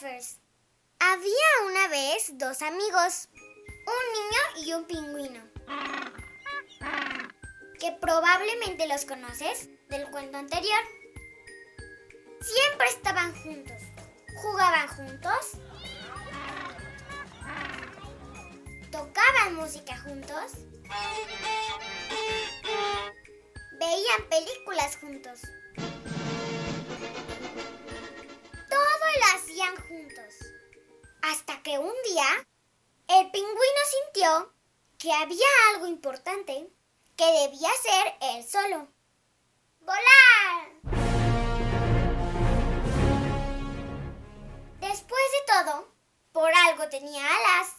Había una vez dos amigos, un niño y un pingüino, que probablemente los conoces del cuento anterior. Siempre estaban juntos, jugaban juntos, tocaban música juntos, veían películas juntos. Lo hacían juntos. Hasta que un día, el pingüino sintió que había algo importante que debía ser él solo. ¡Volar! Después de todo, por algo tenía alas.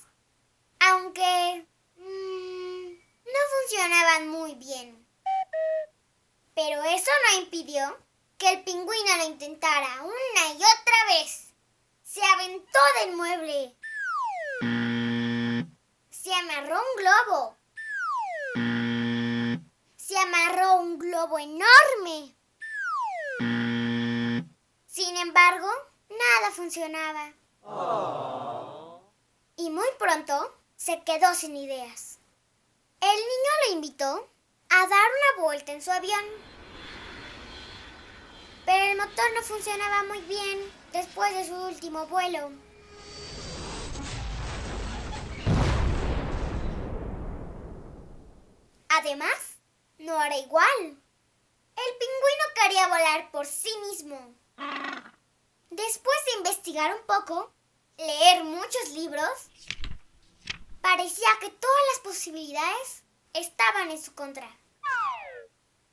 Aunque... mm, no funcionaban muy bien. Pero eso no impidió que el pingüino lo intentara una y otra vez. Se aventó del mueble. Se amarró un globo. Se amarró un globo enorme. Sin embargo, nada funcionaba. Y muy pronto se quedó sin ideas. El niño lo invitó a dar una vuelta en su avión. El motor no funcionaba muy bien después de su último vuelo. Además, no era igual. El pingüino quería volar por sí mismo. Después de investigar un poco, leer muchos libros, parecía que todas las posibilidades estaban en su contra.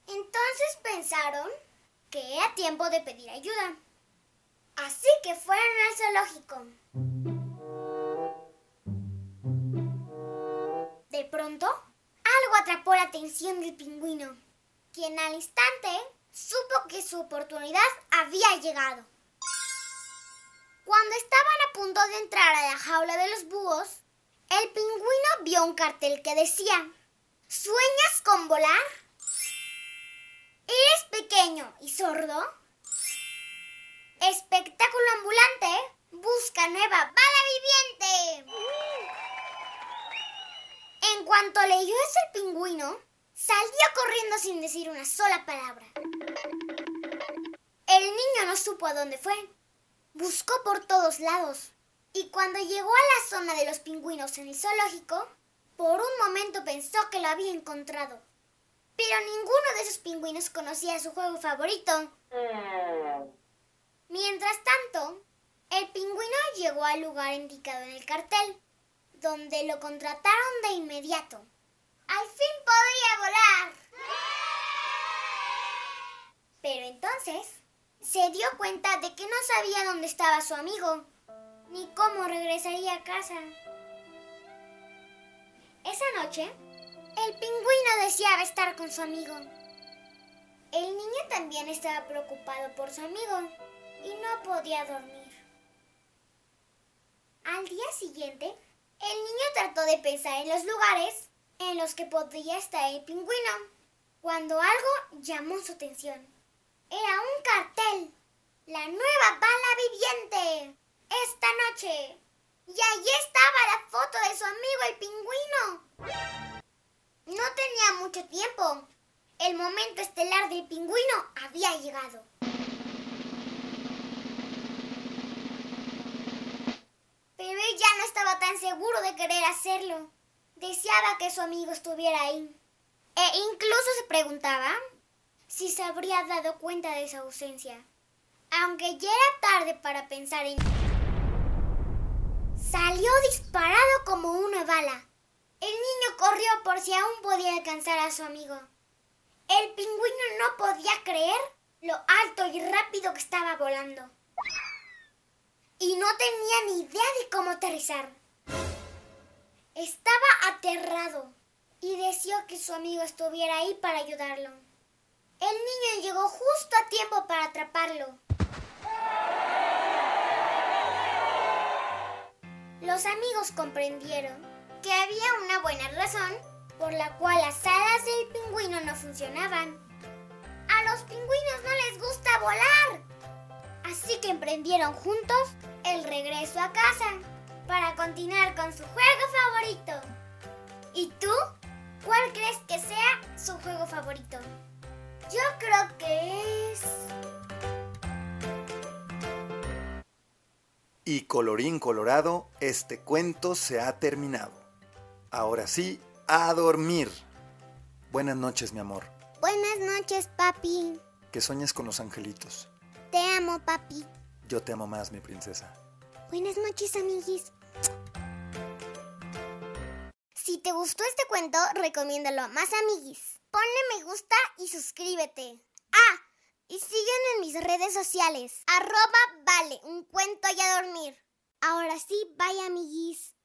Entonces pensaron que era tiempo de pedir ayuda. Así que fueron al zoológico. De pronto, algo atrapó la atención del pingüino, quien al instante supo que su oportunidad había llegado. Cuando estaban a punto de entrar a la jaula de los búhos, el pingüino vio un cartel que decía, ¿Sueñas con volar? ¿Eres pequeño sordo? Espectáculo ambulante, busca nueva bala viviente. En cuanto leyó eso el pingüino, salió corriendo sin decir una sola palabra. El niño no supo a dónde fue. Buscó por todos lados. Y cuando llegó a la zona de los pingüinos en el zoológico, por un momento pensó que lo había encontrado. Pero ninguno de esos pingüinos conocía su juego favorito. Mientras tanto, el pingüino llegó al lugar indicado en el cartel, donde lo contrataron de inmediato. ¡Al fin podía volar! Pero entonces se dio cuenta de que no sabía dónde estaba su amigo, ni cómo regresaría a casa. Esa noche, el pingüino deseaba estar con su amigo. El niño también estaba preocupado por su amigo y no podía dormir. Al día siguiente, el niño trató de pensar en los lugares en los que podría estar el pingüino, cuando algo llamó su atención. Era un cartel. La nueva bala viviente. Esta noche. Y allí estaba la foto de su amigo el pingüino. El momento estelar del pingüino había llegado. Pero él ya no estaba tan seguro de querer hacerlo. Deseaba que su amigo estuviera ahí. E incluso se preguntaba si se habría dado cuenta de su ausencia. Aunque ya era tarde para pensar en... Salió disparado como una bala. El niño corrió por si aún podía alcanzar a su amigo. El pingüino no podía creer lo alto y rápido que estaba volando. Y no tenía ni idea de cómo aterrizar. Estaba aterrado y deseó que su amigo estuviera ahí para ayudarlo. El niño llegó justo a tiempo para atraparlo. Los amigos comprendieron que había una buena por la cual las alas del pingüino no funcionaban. A los pingüinos no les gusta volar. Así que emprendieron juntos el regreso a casa para continuar con su juego favorito. ¿Y tú? ¿Cuál crees que sea su juego favorito? Yo creo que es... Y colorín colorado, este cuento se ha terminado. Ahora sí, a dormir. Buenas noches, mi amor. Buenas noches, papi. Que sueñes con los angelitos. Te amo, papi. Yo te amo más, mi princesa. Buenas noches, amiguis. Si te gustó este cuento, recomiéndalo a más amiguis. Ponle me gusta y suscríbete. Ah, y sígueme en mis redes sociales. Arroba vale, un cuento y a dormir. Ahora sí, bye amiguis.